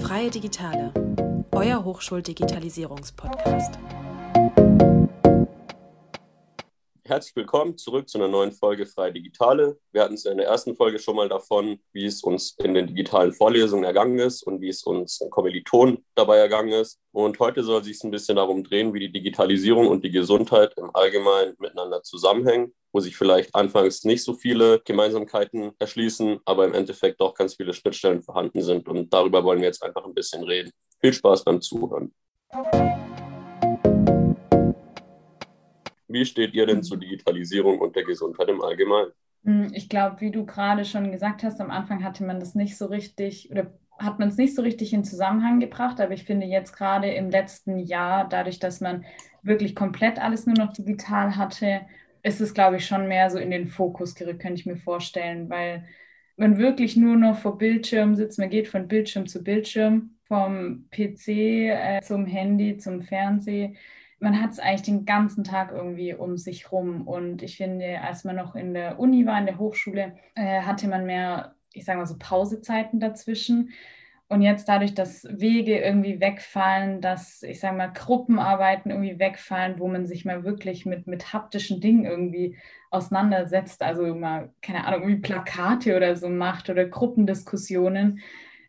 Freie Digitale, euer Hochschuldigitalisierungspodcast. Herzlich willkommen zurück zu einer neuen Folge Freie Digitale. Wir hatten es in der ersten Folge schon mal davon, wie es uns in den digitalen Vorlesungen ergangen ist und wie es uns in Kommilitonen dabei ergangen ist. Und heute soll es sich ein bisschen darum drehen, wie die Digitalisierung und die Gesundheit im Allgemeinen miteinander zusammenhängen wo sich vielleicht anfangs nicht so viele Gemeinsamkeiten erschließen, aber im Endeffekt doch ganz viele Schnittstellen vorhanden sind. Und darüber wollen wir jetzt einfach ein bisschen reden. Viel Spaß beim Zuhören. Wie steht ihr denn zur Digitalisierung und der Gesundheit im Allgemeinen? Hm, ich glaube, wie du gerade schon gesagt hast, am Anfang hatte man das nicht so richtig oder hat man es nicht so richtig in Zusammenhang gebracht, aber ich finde jetzt gerade im letzten Jahr, dadurch, dass man wirklich komplett alles nur noch digital hatte ist es, glaube ich, schon mehr so in den Fokus gerückt, könnte ich mir vorstellen, weil man wirklich nur noch vor Bildschirm sitzt. Man geht von Bildschirm zu Bildschirm, vom PC äh, zum Handy, zum Fernsehen. Man hat es eigentlich den ganzen Tag irgendwie um sich rum. Und ich finde, als man noch in der Uni war, in der Hochschule, äh, hatte man mehr, ich sage mal so, Pausezeiten dazwischen. Und jetzt dadurch, dass Wege irgendwie wegfallen, dass, ich sage mal, Gruppenarbeiten irgendwie wegfallen, wo man sich mal wirklich mit, mit haptischen Dingen irgendwie auseinandersetzt, also mal, keine Ahnung, irgendwie Plakate oder so macht oder Gruppendiskussionen,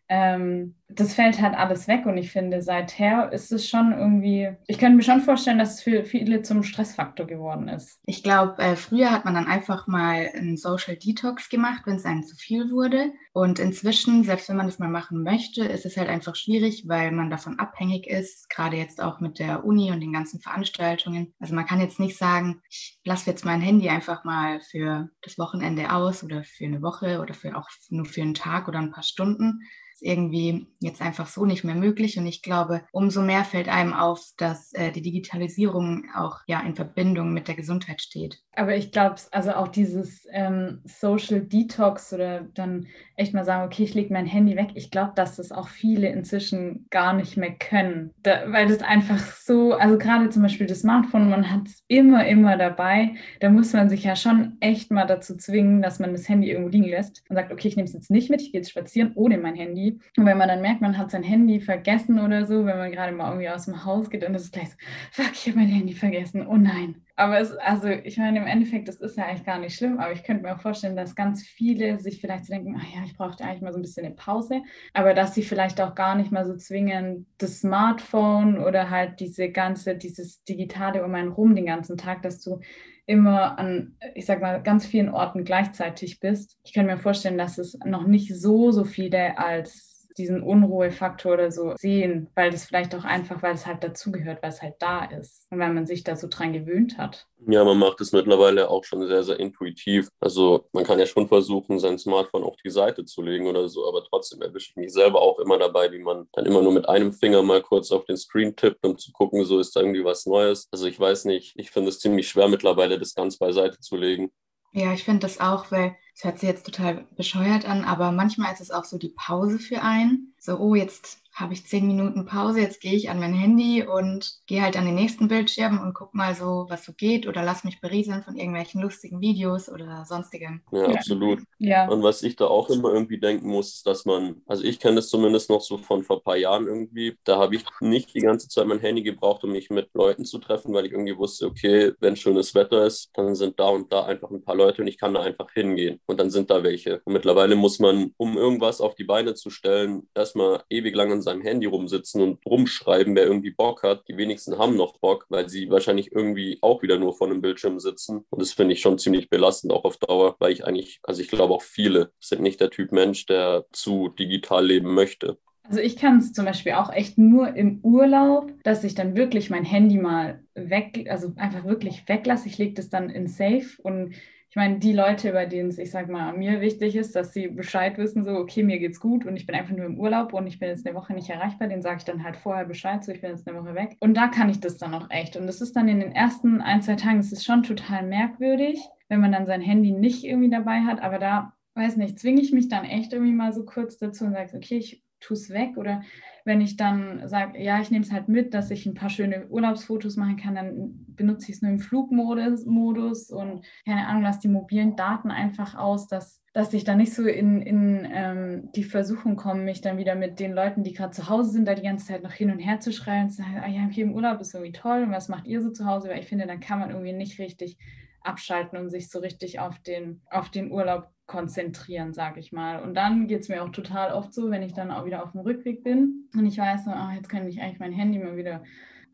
ähm, das fällt halt alles weg und ich finde, seither ist es schon irgendwie, ich könnte mir schon vorstellen, dass es für viele zum Stressfaktor geworden ist. Ich glaube, äh, früher hat man dann einfach mal einen Social Detox gemacht, wenn es einem zu viel wurde. Und inzwischen, selbst wenn man das mal machen möchte, ist es halt einfach schwierig, weil man davon abhängig ist, gerade jetzt auch mit der Uni und den ganzen Veranstaltungen. Also man kann jetzt nicht sagen, ich lasse jetzt mein Handy einfach mal für das Wochenende aus oder für eine Woche oder für auch nur für einen Tag oder ein paar Stunden irgendwie jetzt einfach so nicht mehr möglich. Und ich glaube, umso mehr fällt einem auf, dass äh, die Digitalisierung auch ja in Verbindung mit der Gesundheit steht. Aber ich glaube, also auch dieses ähm, Social Detox oder dann echt mal sagen, okay, ich lege mein Handy weg. Ich glaube, dass das auch viele inzwischen gar nicht mehr können, da, weil das einfach so, also gerade zum Beispiel das Smartphone, man hat es immer, immer dabei. Da muss man sich ja schon echt mal dazu zwingen, dass man das Handy irgendwo liegen lässt und sagt, okay, ich nehme es jetzt nicht mit, ich gehe jetzt spazieren ohne mein Handy. Und wenn man dann merkt, man hat sein Handy vergessen oder so, wenn man gerade mal irgendwie aus dem Haus geht, dann ist es gleich so, fuck, ich habe mein Handy vergessen, oh nein. Aber es, also ich meine, im Endeffekt, das ist ja eigentlich gar nicht schlimm, aber ich könnte mir auch vorstellen, dass ganz viele sich vielleicht denken, ach ja, ich brauchte eigentlich mal so ein bisschen eine Pause, aber dass sie vielleicht auch gar nicht mal so zwingen, das Smartphone oder halt diese ganze, dieses Digitale um einen rum den ganzen Tag, dass du immer an, ich sag mal, ganz vielen Orten gleichzeitig bist. Ich kann mir vorstellen, dass es noch nicht so, so viele als diesen Unruhefaktor oder so sehen, weil das vielleicht auch einfach, weil es halt dazugehört, weil es halt da ist und weil man sich da so dran gewöhnt hat. Ja, man macht es mittlerweile auch schon sehr, sehr intuitiv. Also man kann ja schon versuchen, sein Smartphone auf die Seite zu legen oder so, aber trotzdem erwische ich mich selber auch immer dabei, wie man dann immer nur mit einem Finger mal kurz auf den Screen tippt, um zu gucken, so ist da irgendwie was Neues. Also ich weiß nicht, ich finde es ziemlich schwer mittlerweile, das ganz beiseite zu legen. Ja, ich finde das auch, weil es hört sich jetzt total bescheuert an, aber manchmal ist es auch so die Pause für einen. So, oh, jetzt habe ich zehn Minuten Pause, jetzt gehe ich an mein Handy und gehe halt an den nächsten Bildschirm und gucke mal so, was so geht oder lass mich berieseln von irgendwelchen lustigen Videos oder sonstigem. Ja, absolut. Ja. Und was ich da auch immer irgendwie denken muss, ist, dass man, also ich kenne das zumindest noch so von vor ein paar Jahren irgendwie, da habe ich nicht die ganze Zeit mein Handy gebraucht, um mich mit Leuten zu treffen, weil ich irgendwie wusste, okay, wenn schönes Wetter ist, dann sind da und da einfach ein paar Leute und ich kann da einfach hingehen und dann sind da welche. Und mittlerweile muss man, um irgendwas auf die Beine zu stellen, erstmal ewig lang an seinem Handy rumsitzen und rumschreiben, wer irgendwie Bock hat. Die wenigsten haben noch Bock, weil sie wahrscheinlich irgendwie auch wieder nur vor einem Bildschirm sitzen. Und das finde ich schon ziemlich belastend, auch auf Dauer, weil ich eigentlich, also ich glaube auch viele sind nicht der Typ Mensch, der zu digital leben möchte. Also ich kann es zum Beispiel auch echt nur im Urlaub, dass ich dann wirklich mein Handy mal weg, also einfach wirklich weglasse. Ich lege das dann in Safe und ich meine, die Leute, bei denen es, ich sag mal, mir wichtig ist, dass sie Bescheid wissen, so, okay, mir geht's gut und ich bin einfach nur im Urlaub und ich bin jetzt eine Woche nicht erreichbar, den sage ich dann halt vorher Bescheid, so, ich bin jetzt eine Woche weg. Und da kann ich das dann auch echt. Und das ist dann in den ersten ein, zwei Tagen, es ist schon total merkwürdig, wenn man dann sein Handy nicht irgendwie dabei hat, aber da, weiß nicht, zwinge ich mich dann echt irgendwie mal so kurz dazu und sage, okay, ich tue es weg. Oder wenn ich dann sage, ja, ich nehme es halt mit, dass ich ein paar schöne Urlaubsfotos machen kann, dann benutze ich es nur im Flugmodus und keine Ahnung, lasse die mobilen Daten einfach aus, dass, dass ich dann nicht so in, in ähm, die Versuchung komme, mich dann wieder mit den Leuten, die gerade zu Hause sind, da die ganze Zeit noch hin und her zu schreien und zu sagen, ah ja, hier im Urlaub ist irgendwie toll und was macht ihr so zu Hause? Weil ich finde, dann kann man irgendwie nicht richtig abschalten und sich so richtig auf den, auf den Urlaub konzentrieren, sage ich mal. Und dann geht es mir auch total oft so, wenn ich dann auch wieder auf dem Rückweg bin und ich weiß, oh, jetzt kann ich eigentlich mein Handy mal wieder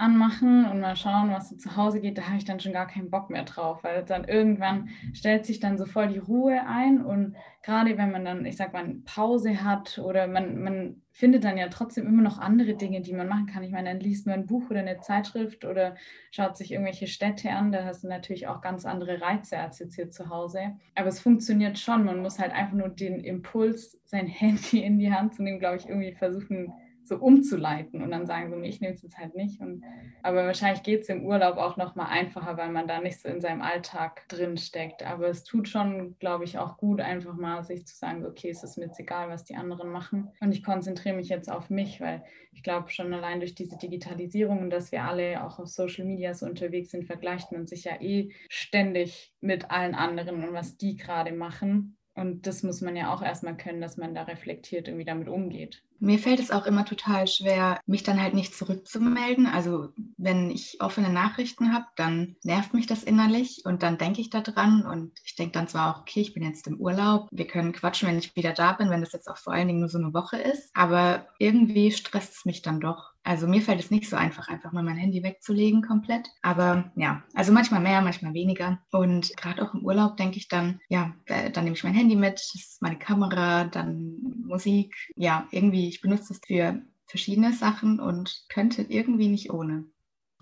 anmachen und mal schauen, was so zu Hause geht, da habe ich dann schon gar keinen Bock mehr drauf, weil dann irgendwann stellt sich dann so voll die Ruhe ein und gerade wenn man dann, ich sag mal, Pause hat oder man, man findet dann ja trotzdem immer noch andere Dinge, die man machen kann. Ich meine, dann liest man ein Buch oder eine Zeitschrift oder schaut sich irgendwelche Städte an, da hast du natürlich auch ganz andere Reize als jetzt hier zu Hause. Aber es funktioniert schon, man muss halt einfach nur den Impuls, sein Handy in die Hand zu nehmen, glaube ich, irgendwie versuchen, so umzuleiten und dann sagen so, nee, ich nehme es jetzt halt nicht. Und, aber wahrscheinlich geht es im Urlaub auch nochmal einfacher, weil man da nicht so in seinem Alltag drin steckt. Aber es tut schon, glaube ich, auch gut, einfach mal sich zu sagen, okay, es ist mir jetzt egal, was die anderen machen. Und ich konzentriere mich jetzt auf mich, weil ich glaube schon allein durch diese Digitalisierung und dass wir alle auch auf Social Media so unterwegs sind, vergleicht man sich ja eh ständig mit allen anderen und was die gerade machen. Und das muss man ja auch erstmal können, dass man da reflektiert irgendwie damit umgeht. Mir fällt es auch immer total schwer, mich dann halt nicht zurückzumelden. Also wenn ich offene Nachrichten habe, dann nervt mich das innerlich und dann denke ich daran und ich denke dann zwar auch, okay, ich bin jetzt im Urlaub, wir können quatschen, wenn ich wieder da bin, wenn das jetzt auch vor allen Dingen nur so eine Woche ist, aber irgendwie stresst es mich dann doch. Also mir fällt es nicht so einfach, einfach mal mein Handy wegzulegen komplett. Aber ja, also manchmal mehr, manchmal weniger. Und gerade auch im Urlaub denke ich dann, ja, dann nehme ich mein Handy mit, meine Kamera, dann Musik. Ja, irgendwie ich benutze es für verschiedene Sachen und könnte irgendwie nicht ohne.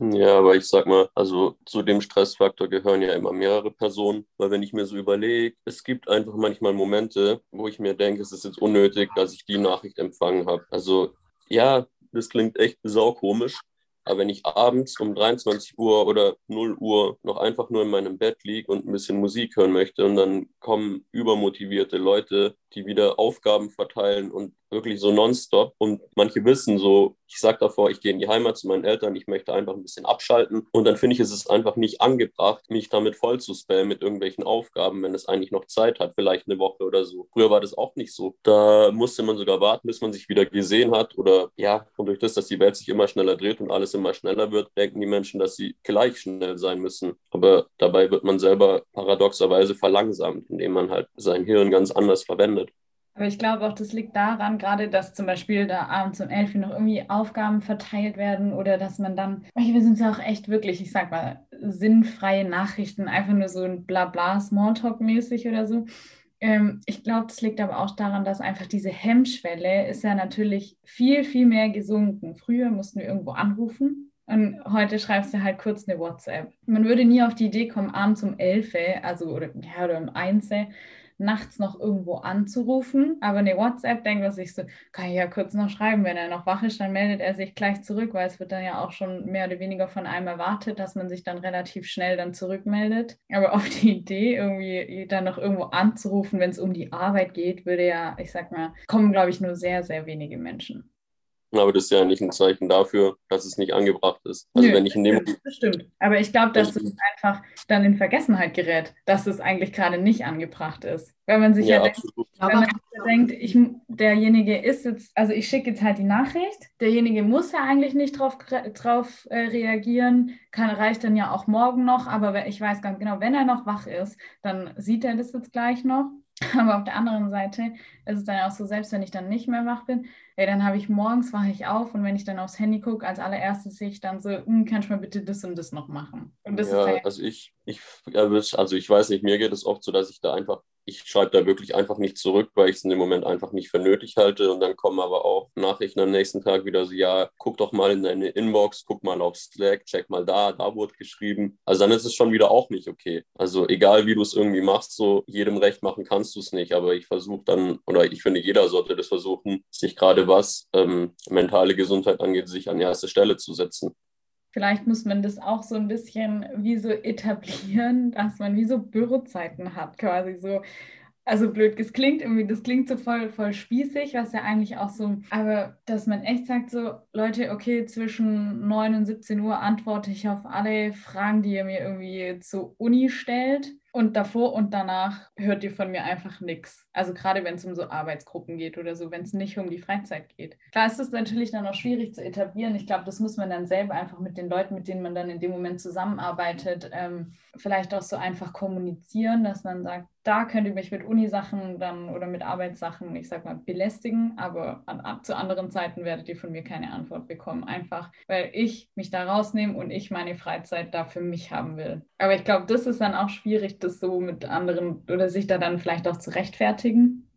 Ja, aber ich sag mal, also zu dem Stressfaktor gehören ja immer mehrere Personen, weil wenn ich mir so überlege, es gibt einfach manchmal Momente, wo ich mir denke, es ist jetzt unnötig, dass ich die Nachricht empfangen habe. Also ja, das klingt echt saukomisch, aber wenn ich abends um 23 Uhr oder 0 Uhr noch einfach nur in meinem Bett liege und ein bisschen Musik hören möchte und dann kommen übermotivierte Leute, die wieder Aufgaben verteilen und wirklich so nonstop. Und manche wissen so, ich sage davor, ich gehe in die Heimat zu meinen Eltern, ich möchte einfach ein bisschen abschalten. Und dann finde ich, ist es einfach nicht angebracht, mich damit voll zu spammen mit irgendwelchen Aufgaben, wenn es eigentlich noch Zeit hat, vielleicht eine Woche oder so. Früher war das auch nicht so. Da musste man sogar warten, bis man sich wieder gesehen hat. Oder ja, und durch das, dass die Welt sich immer schneller dreht und alles immer schneller wird, denken die Menschen, dass sie gleich schnell sein müssen. Aber dabei wird man selber paradoxerweise verlangsamt, indem man halt sein Hirn ganz anders verwendet. Aber ich glaube auch, das liegt daran, gerade, dass zum Beispiel da abends um 11 Uhr noch irgendwie Aufgaben verteilt werden oder dass man dann, wir sind ja auch echt wirklich, ich sag mal, sinnfreie Nachrichten, einfach nur so ein Blabla, Smalltalk-mäßig oder so. Ähm, ich glaube, das liegt aber auch daran, dass einfach diese Hemmschwelle ist ja natürlich viel, viel mehr gesunken. Früher mussten wir irgendwo anrufen, und heute schreibst du halt kurz eine WhatsApp. Man würde nie auf die Idee kommen, abends um 11, also oder, ja, oder um 1 nachts noch irgendwo anzurufen. Aber eine WhatsApp denkt man sich so, kann ich ja kurz noch schreiben. Wenn er noch wach ist, dann meldet er sich gleich zurück, weil es wird dann ja auch schon mehr oder weniger von einem erwartet, dass man sich dann relativ schnell dann zurückmeldet. Aber auf die Idee, irgendwie dann noch irgendwo anzurufen, wenn es um die Arbeit geht, würde ja, ich sag mal, kommen, glaube ich, nur sehr, sehr wenige Menschen. Aber das ist ja nicht ein Zeichen dafür, dass es nicht angebracht ist. Also Nö, wenn ich in dem das stimmt. Aber ich glaube, dass es einfach dann in Vergessenheit gerät, dass es eigentlich gerade nicht angebracht ist. Wenn man sich ja, ja denkt, wenn man denkt, ich, derjenige ist jetzt, also ich schicke jetzt halt die Nachricht, derjenige muss ja eigentlich nicht drauf, drauf äh, reagieren, kann, reicht dann ja auch morgen noch, aber ich weiß ganz genau, wenn er noch wach ist, dann sieht er das jetzt gleich noch. Aber auf der anderen Seite ist es dann auch so, selbst wenn ich dann nicht mehr wach bin, ey, dann habe ich morgens, wache ich auf und wenn ich dann aufs Handy gucke, als allererstes sehe ich dann so, hm, kannst du mal bitte das und das noch machen? Und das ja, ist also ich, ich, also ich weiß nicht, mir geht es oft so, dass ich da einfach ich schreibe da wirklich einfach nicht zurück, weil ich es in dem Moment einfach nicht für nötig halte. Und dann kommen aber auch Nachrichten am nächsten Tag wieder so, ja, guck doch mal in deine Inbox, guck mal auf Slack, check mal da, da wurde geschrieben. Also dann ist es schon wieder auch nicht okay. Also egal wie du es irgendwie machst, so jedem recht machen kannst du es nicht. Aber ich versuche dann, oder ich finde, jeder sollte das versuchen, sich gerade was ähm, mentale Gesundheit angeht, sich an erste Stelle zu setzen. Vielleicht muss man das auch so ein bisschen wie so etablieren, dass man wie so Bürozeiten hat, quasi so. also blöd, es klingt irgendwie, das klingt so voll, voll spießig, was ja eigentlich auch so, aber dass man echt sagt so, Leute, okay, zwischen 9 und 17 Uhr antworte ich auf alle Fragen, die ihr mir irgendwie zur Uni stellt. Und davor und danach hört ihr von mir einfach nichts. Also gerade wenn es um so Arbeitsgruppen geht oder so, wenn es nicht um die Freizeit geht. Klar ist es natürlich dann auch schwierig zu etablieren. Ich glaube, das muss man dann selber einfach mit den Leuten, mit denen man dann in dem Moment zusammenarbeitet, ähm, vielleicht auch so einfach kommunizieren, dass man sagt, da könnt ihr mich mit Unisachen dann oder mit Arbeitssachen, ich sag mal, belästigen, aber an, zu anderen Zeiten werdet ihr von mir keine Antwort bekommen. Einfach, weil ich mich da rausnehme und ich meine Freizeit da für mich haben will. Aber ich glaube, das ist dann auch schwierig, das so mit anderen oder sich da dann vielleicht auch zu rechtfertigen.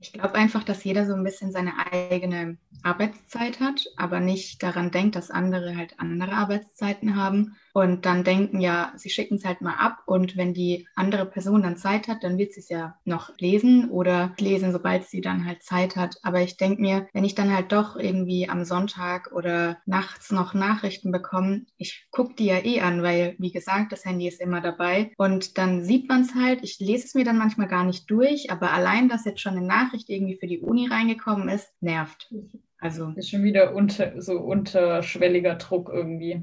Ich glaube einfach, dass jeder so ein bisschen seine eigene Arbeitszeit hat, aber nicht daran denkt, dass andere halt andere Arbeitszeiten haben und dann denken, ja, sie schicken es halt mal ab und wenn die andere Person dann Zeit hat, dann wird sie es ja noch lesen oder lesen, sobald sie dann halt Zeit hat. Aber ich denke mir, wenn ich dann halt doch irgendwie am Sonntag oder nachts noch Nachrichten bekomme, ich gucke die ja eh an, weil, wie gesagt, das Handy ist immer dabei und dann sieht man es halt. Ich lese es mir dann manchmal gar nicht durch, aber allein, dass jetzt schon eine Nachricht irgendwie für die Uni reingekommen ist, nervt. Also ist schon wieder unter, so unterschwelliger Druck irgendwie.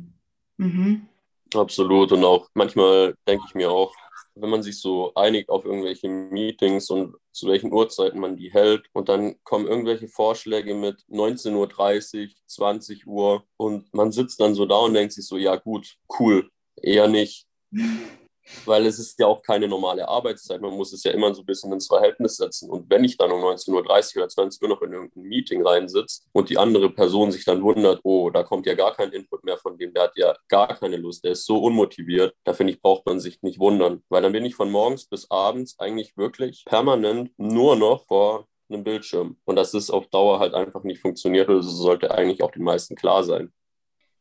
Mhm. Absolut. Und auch manchmal denke ich mir auch, wenn man sich so einigt auf irgendwelche Meetings und zu welchen Uhrzeiten man die hält und dann kommen irgendwelche Vorschläge mit 19.30 Uhr, 20 Uhr und man sitzt dann so da und denkt sich so, ja gut, cool, eher nicht. weil es ist ja auch keine normale Arbeitszeit. Man muss es ja immer so ein bisschen ins Verhältnis setzen. Und wenn ich dann um 19.30 Uhr oder 20 Uhr noch in irgendein Meeting reinsitze und die andere Person sich dann wundert, oh, da kommt ja gar kein Input mehr von dem, der hat ja gar keine Lust, der ist so unmotiviert, da finde ich, braucht man sich nicht wundern. Weil dann bin ich von morgens bis abends eigentlich wirklich permanent nur noch vor einem Bildschirm. Und das ist auf Dauer halt einfach nicht funktioniert. Also sollte eigentlich auch den meisten klar sein.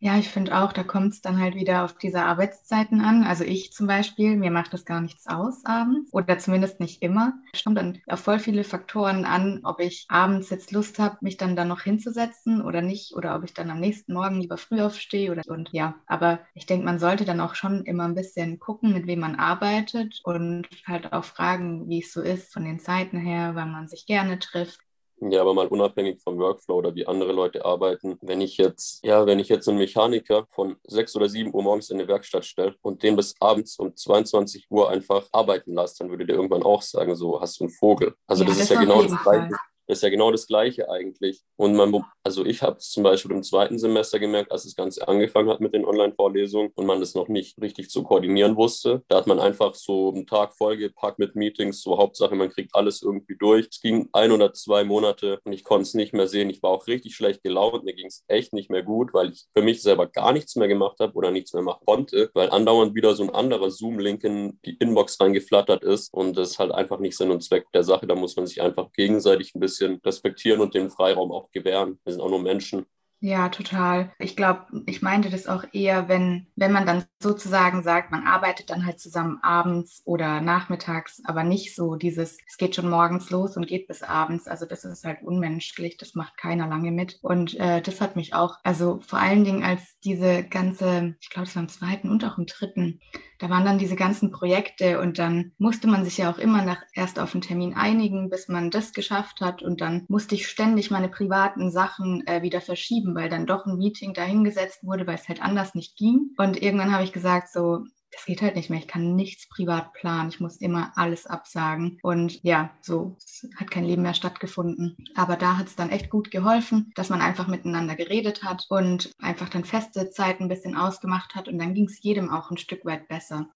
Ja, ich finde auch, da kommt es dann halt wieder auf diese Arbeitszeiten an. Also ich zum Beispiel, mir macht das gar nichts aus abends oder zumindest nicht immer. Es kommt dann auf voll viele Faktoren an, ob ich abends jetzt Lust habe, mich dann da noch hinzusetzen oder nicht oder ob ich dann am nächsten Morgen lieber früh aufstehe oder und ja. Aber ich denke, man sollte dann auch schon immer ein bisschen gucken, mit wem man arbeitet und halt auch fragen, wie es so ist von den Zeiten her, weil man sich gerne trifft ja, aber mal unabhängig vom Workflow oder wie andere Leute arbeiten. Wenn ich jetzt, ja, wenn ich jetzt einen Mechaniker von 6 oder 7 Uhr morgens in eine Werkstatt stelle und den bis abends um 22 Uhr einfach arbeiten lasse, dann würde der irgendwann auch sagen, so hast du einen Vogel. Also ja, das, das, ist ja genau das Gleiche. Das ist ja genau das Gleiche eigentlich. Und man, also ich habe es zum Beispiel im zweiten Semester gemerkt, als das Ganze angefangen hat mit den Online-Vorlesungen und man das noch nicht richtig zu koordinieren wusste. Da hat man einfach so einen Tag vollgepackt mit Meetings, so Hauptsache, man kriegt alles irgendwie durch. Es ging ein oder zwei Monate und ich konnte es nicht mehr sehen. Ich war auch richtig schlecht gelaunt. Mir ging es echt nicht mehr gut, weil ich für mich selber gar nichts mehr gemacht habe oder nichts mehr machen konnte, weil andauernd wieder so ein anderer Zoom-Link in die Inbox reingeflattert ist und das ist halt einfach nicht Sinn und Zweck der Sache. Da muss man sich einfach gegenseitig ein bisschen bisschen respektieren und den Freiraum auch gewähren. Wir sind auch nur Menschen. Ja, total. Ich glaube, ich meinte das auch eher, wenn, wenn man dann sozusagen sagt, man arbeitet dann halt zusammen abends oder nachmittags, aber nicht so dieses, es geht schon morgens los und geht bis abends. Also das ist halt unmenschlich, das macht keiner lange mit. Und äh, das hat mich auch, also vor allen Dingen als diese ganze, ich glaube, es war im zweiten und auch im dritten, da waren dann diese ganzen Projekte und dann musste man sich ja auch immer nach, erst auf einen Termin einigen, bis man das geschafft hat und dann musste ich ständig meine privaten Sachen äh, wieder verschieben, weil dann doch ein Meeting dahingesetzt wurde, weil es halt anders nicht ging. Und irgendwann habe ich gesagt, so, das geht halt nicht mehr. Ich kann nichts privat planen. Ich muss immer alles absagen. Und ja, so hat kein Leben mehr stattgefunden. Aber da hat es dann echt gut geholfen, dass man einfach miteinander geredet hat und einfach dann feste Zeiten ein bisschen ausgemacht hat. Und dann ging es jedem auch ein Stück weit besser.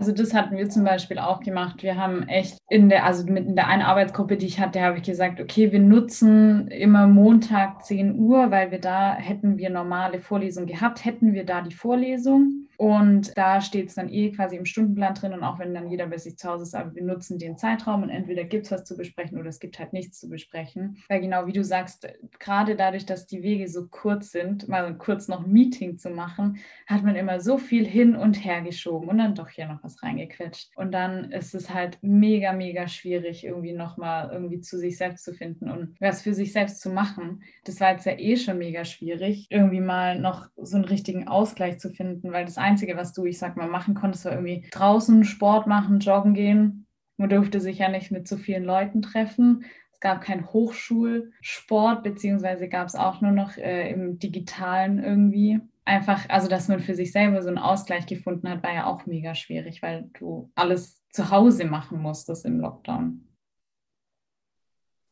Also das hatten wir zum Beispiel auch gemacht. Wir haben echt in der, also mit in der einen Arbeitsgruppe, die ich hatte, habe ich gesagt, okay, wir nutzen immer Montag 10 Uhr, weil wir da hätten wir normale Vorlesungen gehabt, hätten wir da die Vorlesung. Und da steht es dann eh quasi im Stundenplan drin und auch wenn dann jeder bei sich zu Hause ist, aber wir nutzen den Zeitraum und entweder gibt es was zu besprechen oder es gibt halt nichts zu besprechen. Weil genau wie du sagst, gerade dadurch, dass die Wege so kurz sind, mal kurz noch ein Meeting zu machen, hat man immer so viel hin und her geschoben und dann doch hier noch was reingequetscht. Und dann ist es halt mega, mega schwierig, irgendwie nochmal irgendwie zu sich selbst zu finden und was für sich selbst zu machen. Das war jetzt ja eh schon mega schwierig, irgendwie mal noch so einen richtigen Ausgleich zu finden, weil das Einzige, was du, ich sag mal, machen konntest, war irgendwie draußen Sport machen, joggen gehen, Man durfte sich ja nicht mit so vielen Leuten treffen. Es gab keinen Hochschulsport, beziehungsweise gab es auch nur noch äh, im digitalen irgendwie. Einfach, also dass man für sich selber so einen Ausgleich gefunden hat, war ja auch mega schwierig, weil du alles zu Hause machen musstest im Lockdown.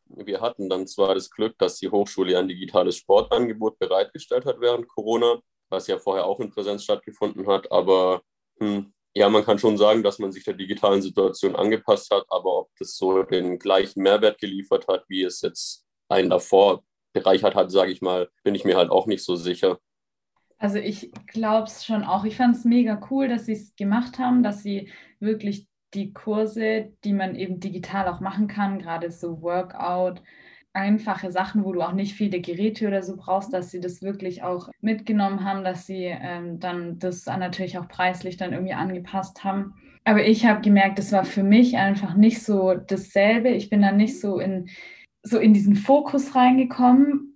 Wir hatten dann zwar das Glück, dass die Hochschule ein digitales Sportangebot bereitgestellt hat während Corona, was ja vorher auch in Präsenz stattgefunden hat, aber hm, ja, man kann schon sagen, dass man sich der digitalen Situation angepasst hat, aber ob das so den gleichen Mehrwert geliefert hat, wie es jetzt einen davor bereichert hat, sage ich mal, bin ich mir halt auch nicht so sicher. Also ich glaube es schon auch. Ich fand es mega cool, dass sie es gemacht haben, dass sie wirklich die Kurse, die man eben digital auch machen kann, gerade so Workout, einfache Sachen, wo du auch nicht viele Geräte oder so brauchst, dass sie das wirklich auch mitgenommen haben, dass sie ähm, dann das natürlich auch preislich dann irgendwie angepasst haben. Aber ich habe gemerkt, das war für mich einfach nicht so dasselbe. Ich bin dann nicht so in, so in diesen Fokus reingekommen,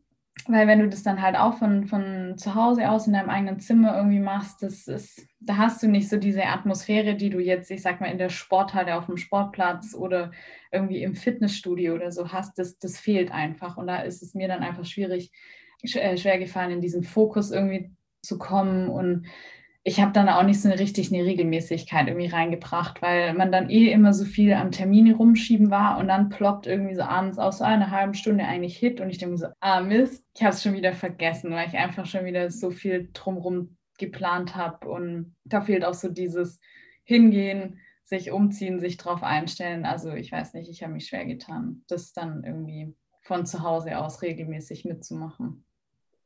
weil wenn du das dann halt auch von, von zu Hause aus in deinem eigenen Zimmer irgendwie machst, das ist, da hast du nicht so diese Atmosphäre, die du jetzt, ich sag mal, in der Sporthalle auf dem Sportplatz oder irgendwie im Fitnessstudio oder so hast. Das, das fehlt einfach. Und da ist es mir dann einfach schwierig, äh, schwer gefallen, in diesen Fokus irgendwie zu kommen und ich habe dann auch nicht so eine richtig eine Regelmäßigkeit irgendwie reingebracht, weil man dann eh immer so viel am Termine rumschieben war und dann ploppt irgendwie so abends aus so einer halben Stunde eigentlich Hit und ich denke so, ah Mist, ich habe es schon wieder vergessen, weil ich einfach schon wieder so viel drumrum geplant habe und da fehlt auch so dieses Hingehen, sich umziehen, sich drauf einstellen. Also ich weiß nicht, ich habe mich schwer getan, das dann irgendwie von zu Hause aus regelmäßig mitzumachen.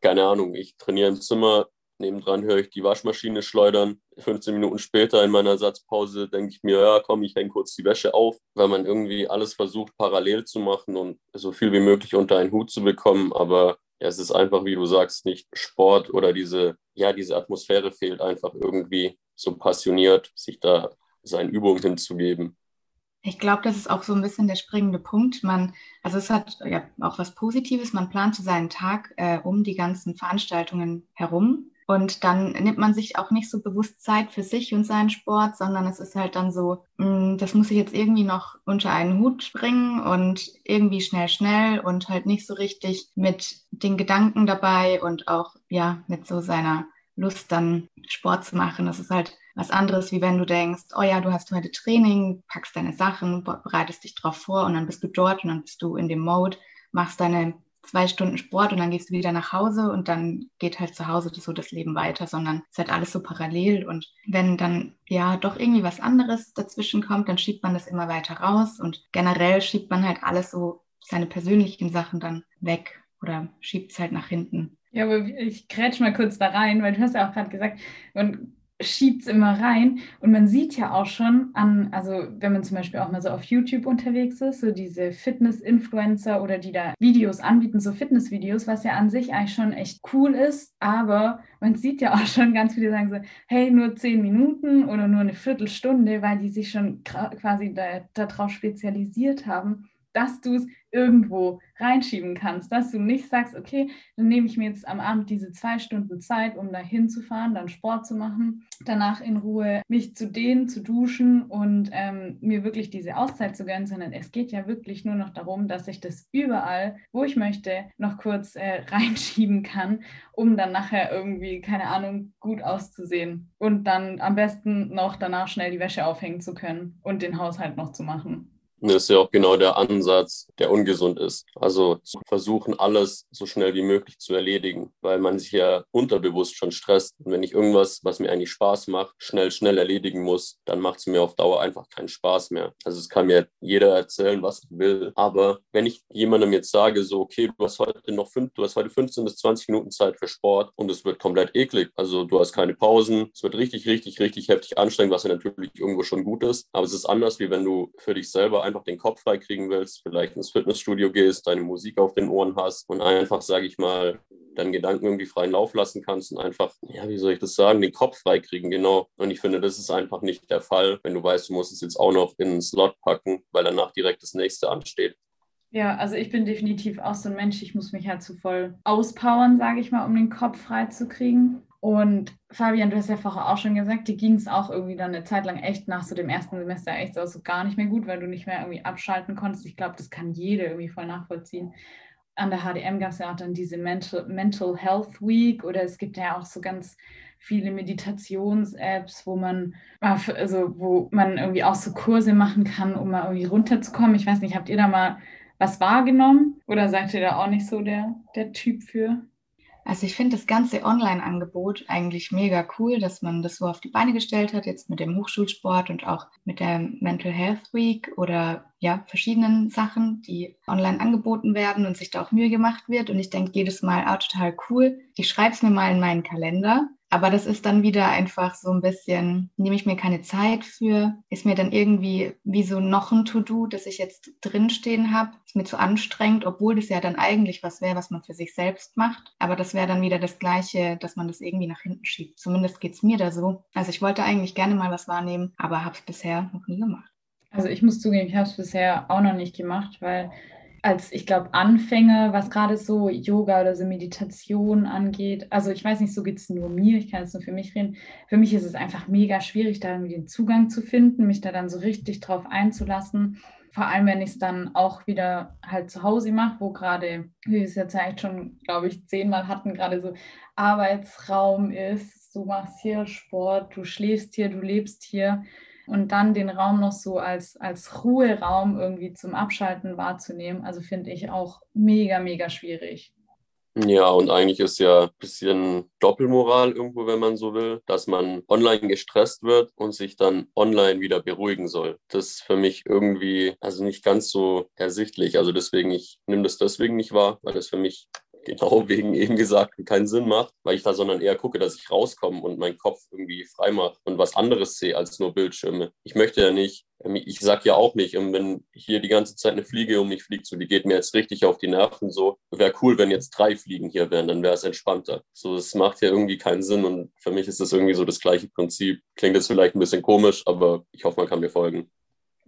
Keine Ahnung, ich trainiere im Zimmer Nebendran höre ich die Waschmaschine schleudern. 15 Minuten später in meiner Satzpause denke ich mir, ja, komm, ich hänge kurz die Wäsche auf, weil man irgendwie alles versucht, parallel zu machen und so viel wie möglich unter einen Hut zu bekommen. Aber ja, es ist einfach, wie du sagst, nicht Sport oder diese, ja, diese Atmosphäre fehlt einfach irgendwie so passioniert, sich da seinen Übungen hinzugeben. Ich glaube, das ist auch so ein bisschen der springende Punkt. Man, also es hat ja auch was Positives. Man plant seinen Tag äh, um die ganzen Veranstaltungen herum und dann nimmt man sich auch nicht so bewusst Zeit für sich und seinen Sport, sondern es ist halt dann so, mh, hm, das muss ich jetzt irgendwie noch unter einen Hut bringen und irgendwie schnell, schnell und halt nicht so richtig mit den Gedanken dabei und auch ja mit so seiner Lust dann Sport zu machen. Das ist halt was anderes, wie wenn du denkst, oh ja, du hast heute Training, packst deine Sachen, bereitest dich drauf vor und dann bist du dort und dann bist du in dem Mode, machst deine zwei Stunden Sport und dann gehst du wieder nach Hause und dann geht halt zu Hause so das Leben weiter, sondern es ist halt alles so parallel. Und wenn dann ja doch irgendwie was anderes dazwischen kommt, dann schiebt man das immer weiter raus und generell schiebt man halt alles so seine persönlichen Sachen dann weg oder schiebt es halt nach hinten. Ja, aber ich grätsch mal kurz da rein, weil du hast ja auch gerade gesagt, und schiebt es immer rein. Und man sieht ja auch schon an, also wenn man zum Beispiel auch mal so auf YouTube unterwegs ist, so diese Fitness-Influencer oder die da Videos anbieten, so Fitness-Videos, was ja an sich eigentlich schon echt cool ist, aber man sieht ja auch schon ganz viele sagen so, hey, nur zehn Minuten oder nur eine Viertelstunde, weil die sich schon quasi darauf da spezialisiert haben, dass du es irgendwo reinschieben kannst, dass du nicht sagst, okay, dann nehme ich mir jetzt am Abend diese zwei Stunden Zeit, um da hinzufahren, dann Sport zu machen, danach in Ruhe mich zu dehnen, zu duschen und ähm, mir wirklich diese Auszeit zu gönnen, sondern es geht ja wirklich nur noch darum, dass ich das überall, wo ich möchte, noch kurz äh, reinschieben kann, um dann nachher irgendwie, keine Ahnung, gut auszusehen und dann am besten noch danach schnell die Wäsche aufhängen zu können und den Haushalt noch zu machen. Das ist ja auch genau der Ansatz, der ungesund ist. Also zu versuchen, alles so schnell wie möglich zu erledigen, weil man sich ja unterbewusst schon stresst. Und wenn ich irgendwas, was mir eigentlich Spaß macht, schnell, schnell erledigen muss, dann macht es mir auf Dauer einfach keinen Spaß mehr. Also es kann mir jeder erzählen, was er will. Aber wenn ich jemandem jetzt sage, so, okay, du hast heute noch fünf, du hast heute 15 bis 20 Minuten Zeit für Sport und es wird komplett eklig. Also du hast keine Pausen, es wird richtig, richtig, richtig heftig anstrengend, was ja natürlich irgendwo schon gut ist. Aber es ist anders, wie wenn du für dich selber einfach den Kopf frei kriegen willst, vielleicht ins Fitnessstudio gehst, deine Musik auf den Ohren hast und einfach, sage ich mal, deinen Gedanken irgendwie freien Lauf lassen kannst und einfach, ja, wie soll ich das sagen, den Kopf frei kriegen, genau. Und ich finde, das ist einfach nicht der Fall, wenn du weißt, du musst es jetzt auch noch in den Slot packen, weil danach direkt das nächste ansteht. Ja, also ich bin definitiv auch so ein Mensch, ich muss mich halt zu voll auspowern, sage ich mal, um den Kopf frei zu kriegen. Und Fabian, du hast ja vorher auch schon gesagt, dir ging es auch irgendwie dann eine Zeit lang echt nach so dem ersten Semester echt so also gar nicht mehr gut, weil du nicht mehr irgendwie abschalten konntest. Ich glaube, das kann jeder irgendwie voll nachvollziehen. An der HDM gab es ja auch dann diese Mental, Mental Health Week oder es gibt ja auch so ganz viele Meditations-Apps, wo man also wo man irgendwie auch so Kurse machen kann, um mal irgendwie runterzukommen. Ich weiß nicht, habt ihr da mal was wahrgenommen oder seid ihr da auch nicht so der, der Typ für? Also ich finde das ganze Online-Angebot eigentlich mega cool, dass man das so auf die Beine gestellt hat, jetzt mit dem Hochschulsport und auch mit der Mental Health Week oder ja, verschiedenen Sachen, die online angeboten werden und sich da auch Mühe gemacht wird. Und ich denke jedes Mal, ah, total cool. Ich schreibe es mir mal in meinen Kalender aber das ist dann wieder einfach so ein bisschen, nehme ich mir keine Zeit für, ist mir dann irgendwie wie so noch ein To-Do, das ich jetzt drinstehen habe, ist mir zu anstrengend, obwohl das ja dann eigentlich was wäre, was man für sich selbst macht. Aber das wäre dann wieder das Gleiche, dass man das irgendwie nach hinten schiebt. Zumindest geht es mir da so. Also ich wollte eigentlich gerne mal was wahrnehmen, aber habe es bisher noch nie gemacht. Also ich muss zugeben, ich habe es bisher auch noch nicht gemacht, weil als, ich glaube, Anfänger, was gerade so Yoga oder so Meditation angeht. Also ich weiß nicht, so geht es nur mir, ich kann jetzt nur für mich reden. Für mich ist es einfach mega schwierig, da irgendwie den Zugang zu finden, mich da dann so richtig drauf einzulassen. Vor allem, wenn ich es dann auch wieder halt zu Hause mache, wo gerade, wie wir es jetzt eigentlich schon, glaube ich, zehnmal hatten, gerade so Arbeitsraum ist. Du machst hier Sport, du schläfst hier, du lebst hier und dann den Raum noch so als, als Ruheraum irgendwie zum Abschalten wahrzunehmen, also finde ich auch mega, mega schwierig. Ja, und eigentlich ist ja ein bisschen Doppelmoral irgendwo, wenn man so will, dass man online gestresst wird und sich dann online wieder beruhigen soll. Das ist für mich irgendwie also nicht ganz so ersichtlich. Also deswegen, ich nehme das deswegen nicht wahr, weil das für mich genau wegen eben gesagt keinen Sinn macht, weil ich da sondern eher gucke, dass ich rauskomme und meinen Kopf irgendwie frei mache und was anderes sehe als nur Bildschirme. Ich möchte ja nicht, ähm, ich sag ja auch nicht, ähm, wenn hier die ganze Zeit eine Fliege um mich fliegt, so die geht mir jetzt richtig auf die Nerven, so wäre cool, wenn jetzt drei Fliegen hier wären, dann wäre es entspannter. So, es macht ja irgendwie keinen Sinn und für mich ist das irgendwie so das gleiche Prinzip. Klingt jetzt vielleicht ein bisschen komisch, aber ich hoffe, man kann mir folgen.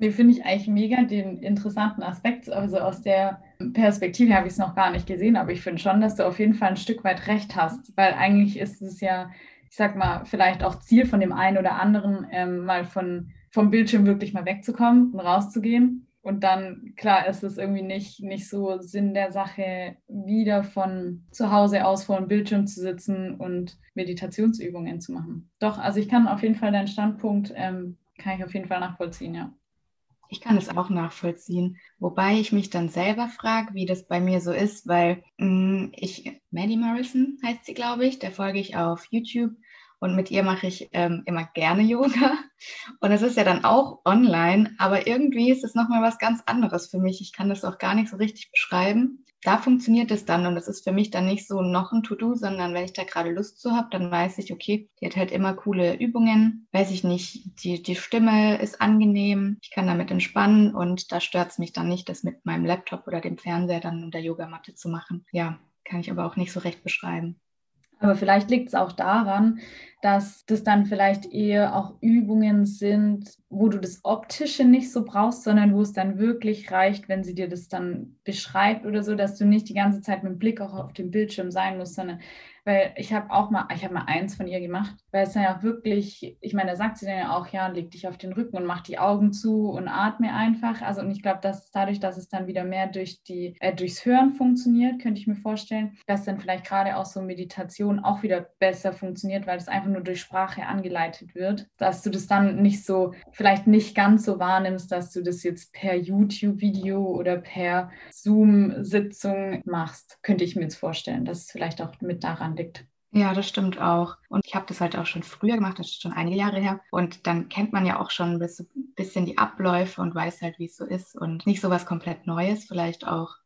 Nee, finde ich eigentlich mega den interessanten Aspekt. Also aus der Perspektive habe ich es noch gar nicht gesehen, aber ich finde schon, dass du auf jeden Fall ein Stück weit recht hast, weil eigentlich ist es ja, ich sag mal, vielleicht auch Ziel von dem einen oder anderen, ähm, mal von, vom Bildschirm wirklich mal wegzukommen und rauszugehen. Und dann, klar, ist es irgendwie nicht, nicht so Sinn der Sache, wieder von zu Hause aus vor dem Bildschirm zu sitzen und Meditationsübungen zu machen. Doch, also ich kann auf jeden Fall deinen Standpunkt, ähm, kann ich auf jeden Fall nachvollziehen, ja. Ich kann es auch nachvollziehen. Wobei ich mich dann selber frage, wie das bei mir so ist, weil mh, mm, ich, Maddie Morrison heißt sie, glaube ich, der folge ich auf YouTube und mit ihr mache ich ähm, immer gerne Yoga. Und es ist ja dann auch online, aber irgendwie ist es nochmal was ganz anderes für mich. Ich kann das auch gar nicht so richtig beschreiben da funktioniert es dann und das ist für mich dann nicht so noch ein To-Do, sondern wenn ich da gerade Lust zu habe, dann weiß ich, okay, die hat halt immer coole Übungen, weiß ich nicht, die, die Stimme ist angenehm, ich kann damit entspannen und da stört es mich dann nicht, das mit meinem Laptop oder dem Fernseher dann unter Yogamatte zu machen. Ja, kann ich aber auch nicht so recht beschreiben. Aber vielleicht liegt es auch daran, dass das dann vielleicht eher auch Übungen sind, wo du das Optische nicht so brauchst, sondern wo es dann wirklich reicht, wenn sie dir das dann beschreibt oder so, dass du nicht die ganze Zeit mit dem Blick auch auf dem Bildschirm sein musst, sondern weil ich habe auch mal, ich habe mal eins von ihr gemacht, weil es dann ja wirklich, ich meine, da sagt sie dann ja auch, ja, leg dich auf den Rücken und mach die Augen zu und atme einfach. Also und ich glaube, dass dadurch, dass es dann wieder mehr durch die, äh, durchs Hören funktioniert, könnte ich mir vorstellen, dass dann vielleicht gerade auch so Meditation auch wieder besser funktioniert, weil es einfach nur durch Sprache angeleitet wird, dass du das dann nicht so, vielleicht nicht ganz so wahrnimmst, dass du das jetzt per YouTube-Video oder per Zoom-Sitzung machst, könnte ich mir jetzt vorstellen, dass es vielleicht auch mit daran liegt. Ja, das stimmt auch. Und ich habe das halt auch schon früher gemacht, das ist schon einige Jahre her. Und dann kennt man ja auch schon ein bisschen die Abläufe und weiß halt, wie es so ist. Und nicht so was komplett Neues, vielleicht auch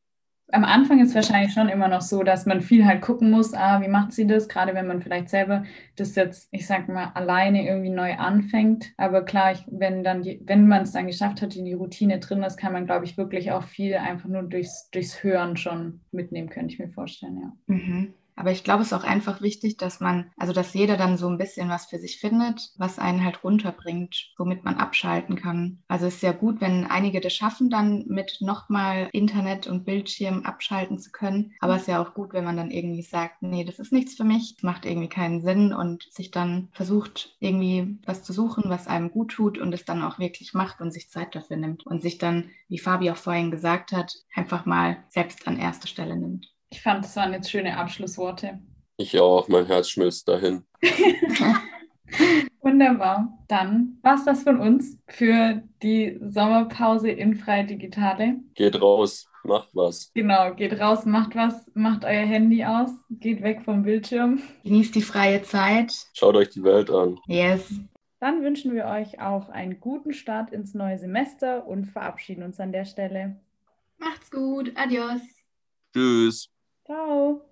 am Anfang ist wahrscheinlich schon immer noch so, dass man viel halt gucken muss, ah, wie macht sie das, gerade wenn man vielleicht selber das jetzt, ich sag mal, alleine irgendwie neu anfängt. Aber klar, ich, wenn dann die, wenn man es dann geschafft hat, in die Routine drin ist, kann man, glaube ich, wirklich auch viel einfach nur durchs, durchs Hören schon mitnehmen, könnte ich mir vorstellen, ja. Mhm. Aber ich glaube, es ist auch einfach wichtig, dass man, also dass jeder dann so ein bisschen was für sich findet, was einen halt runterbringt, womit man abschalten kann. Also es ist ja gut, wenn einige das schaffen, dann mit nochmal Internet und Bildschirm abschalten zu können. Aber es ist ja auch gut, wenn man dann irgendwie sagt, nee, das ist nichts für mich, macht irgendwie keinen Sinn und sich dann versucht, irgendwie was zu suchen, was einem gut tut und es dann auch wirklich macht und sich Zeit dafür nimmt und sich dann, wie Fabi auch vorhin gesagt hat, einfach mal selbst an erste Stelle nimmt. Ich fand, das waren jetzt schöne Abschlussworte. Ich auch, mein Herz schmilzt dahin. Wunderbar. Dann war es das von uns für die Sommerpause in Freie Digitale. Geht raus, macht was. Genau, geht raus, macht was, macht euer Handy aus, geht weg vom Bildschirm. Genießt die freie Zeit. Schaut euch die Welt an. Yes. Dann wünschen wir euch auch einen guten Start ins neue Semester und verabschieden uns an der Stelle. Macht's gut. Adios. Tschüss. Ciao.